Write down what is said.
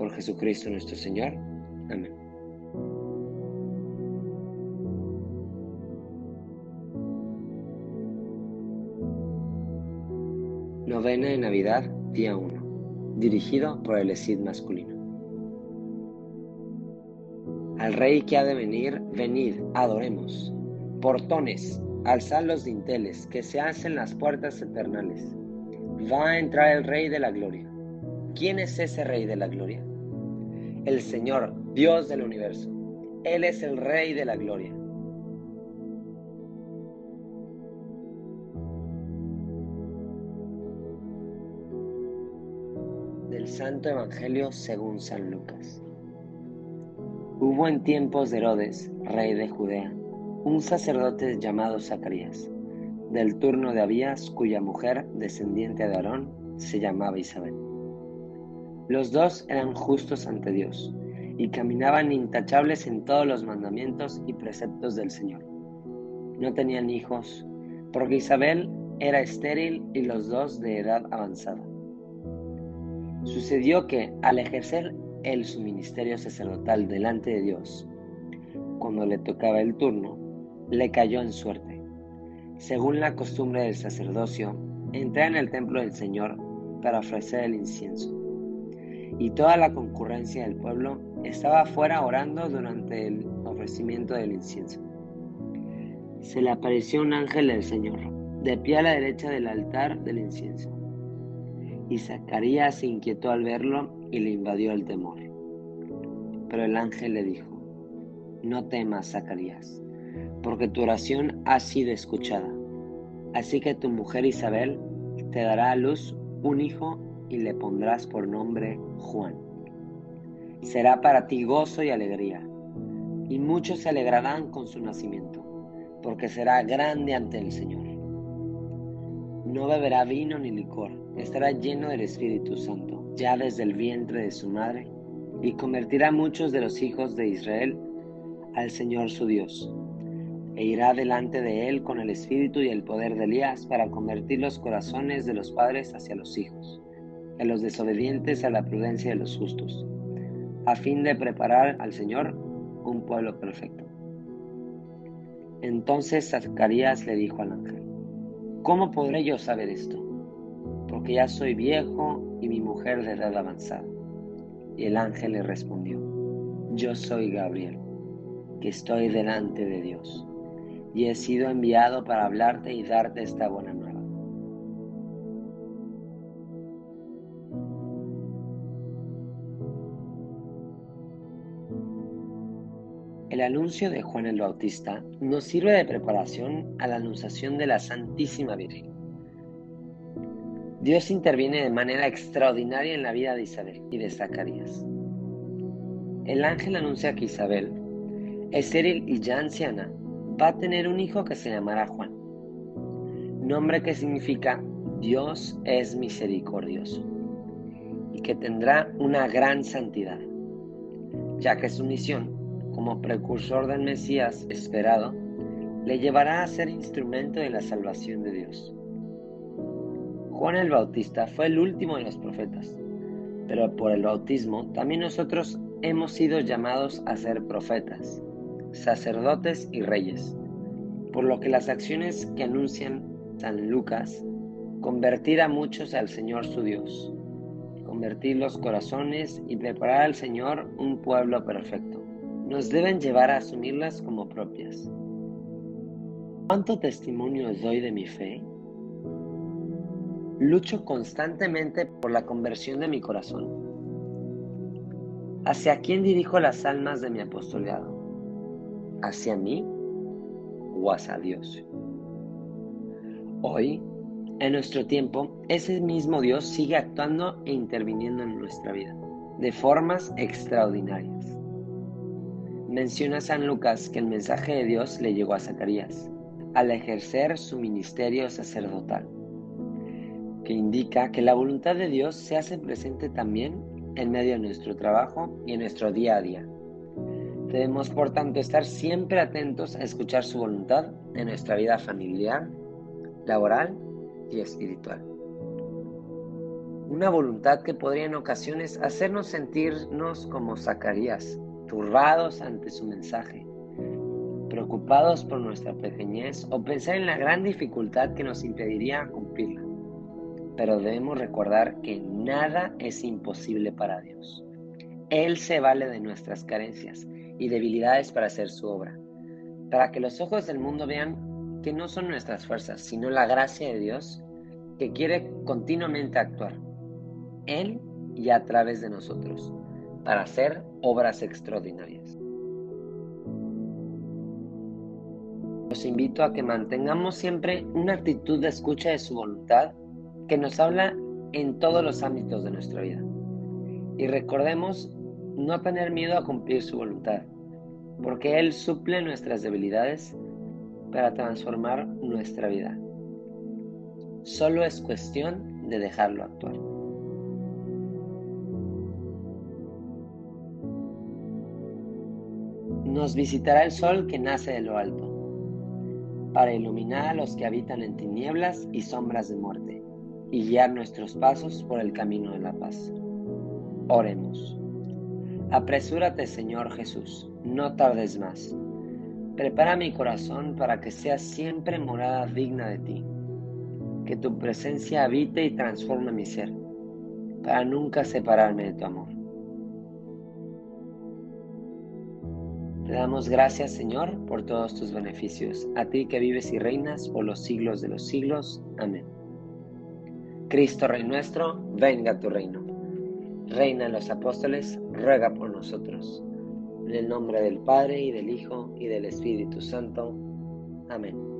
Por Jesucristo nuestro Señor. Amén. Novena de Navidad, día 1, dirigido por el ESID masculino. Al Rey que ha de venir, venid, adoremos. Portones, alzad los dinteles, que se hacen las puertas eternales. Va a entrar el Rey de la Gloria. ¿Quién es ese Rey de la Gloria? El Señor, Dios del universo. Él es el Rey de la Gloria. Del Santo Evangelio según San Lucas. Hubo en tiempos de Herodes, rey de Judea, un sacerdote llamado Zacarías, del turno de Abías, cuya mujer, descendiente de Aarón, se llamaba Isabel. Los dos eran justos ante Dios y caminaban intachables en todos los mandamientos y preceptos del Señor. No tenían hijos, porque Isabel era estéril y los dos de edad avanzada. Sucedió que, al ejercer él su ministerio sacerdotal delante de Dios, cuando le tocaba el turno, le cayó en suerte. Según la costumbre del sacerdocio, entré en el templo del Señor para ofrecer el incienso. Y toda la concurrencia del pueblo estaba afuera orando durante el ofrecimiento del incienso. Se le apareció un ángel del Señor, de pie a la derecha del altar del incienso. Y Zacarías se inquietó al verlo y le invadió el temor. Pero el ángel le dijo, no temas, Zacarías, porque tu oración ha sido escuchada. Así que tu mujer Isabel te dará a luz un hijo y le pondrás por nombre Juan. Será para ti gozo y alegría, y muchos se alegrarán con su nacimiento, porque será grande ante el Señor. No beberá vino ni licor, estará lleno del Espíritu Santo, ya desde el vientre de su madre, y convertirá muchos de los hijos de Israel al Señor su Dios. E irá delante de él con el espíritu y el poder de Elías para convertir los corazones de los padres hacia los hijos, y los desobedientes a la prudencia de los justos, a fin de preparar al Señor un pueblo perfecto. Entonces Zacarías le dijo al ángel, ¿Cómo podré yo saber esto? Porque ya soy viejo y mi mujer de edad avanzada. Y el ángel le respondió, Yo soy Gabriel, que estoy delante de Dios, y he sido enviado para hablarte y darte esta buena El anuncio de Juan el Bautista nos sirve de preparación a la anunciación de la Santísima Virgen. Dios interviene de manera extraordinaria en la vida de Isabel y de Zacarías. El ángel anuncia que Isabel, estéril y ya anciana, va a tener un hijo que se llamará Juan, nombre que significa Dios es misericordioso, y que tendrá una gran santidad, ya que su misión como precursor del Mesías esperado, le llevará a ser instrumento de la salvación de Dios. Juan el Bautista fue el último de los profetas, pero por el bautismo también nosotros hemos sido llamados a ser profetas, sacerdotes y reyes, por lo que las acciones que anuncian San Lucas, convertir a muchos al Señor su Dios, convertir los corazones y preparar al Señor un pueblo perfecto nos deben llevar a asumirlas como propias. ¿Cuánto testimonio os doy de mi fe? Lucho constantemente por la conversión de mi corazón. ¿Hacia quién dirijo las almas de mi apostolado? ¿Hacia mí o hacia Dios? Hoy, en nuestro tiempo, ese mismo Dios sigue actuando e interviniendo en nuestra vida de formas extraordinarias. Menciona San Lucas que el mensaje de Dios le llegó a Zacarías al ejercer su ministerio sacerdotal, que indica que la voluntad de Dios se hace presente también en medio de nuestro trabajo y en nuestro día a día. Debemos, por tanto, estar siempre atentos a escuchar su voluntad en nuestra vida familiar, laboral y espiritual. Una voluntad que podría en ocasiones hacernos sentirnos como Zacarías, turbados ante su mensaje, preocupados por nuestra pequeñez o pensar en la gran dificultad que nos impediría cumplirla. Pero debemos recordar que nada es imposible para Dios. Él se vale de nuestras carencias y debilidades para hacer su obra, para que los ojos del mundo vean que no son nuestras fuerzas, sino la gracia de Dios que quiere continuamente actuar en y a través de nosotros para hacer obras extraordinarias. Los invito a que mantengamos siempre una actitud de escucha de su voluntad que nos habla en todos los ámbitos de nuestra vida. Y recordemos no tener miedo a cumplir su voluntad, porque Él suple nuestras debilidades para transformar nuestra vida. Solo es cuestión de dejarlo actuar. Nos visitará el sol que nace de lo alto, para iluminar a los que habitan en tinieblas y sombras de muerte, y guiar nuestros pasos por el camino de la paz. Oremos. Apresúrate, Señor Jesús, no tardes más. Prepara mi corazón para que sea siempre morada digna de ti. Que tu presencia habite y transforme mi ser, para nunca separarme de tu amor. Te damos gracias, Señor, por todos tus beneficios, a ti que vives y reinas por los siglos de los siglos. Amén. Cristo Rey nuestro, venga tu reino. Reina de los apóstoles, ruega por nosotros. En el nombre del Padre y del Hijo y del Espíritu Santo. Amén.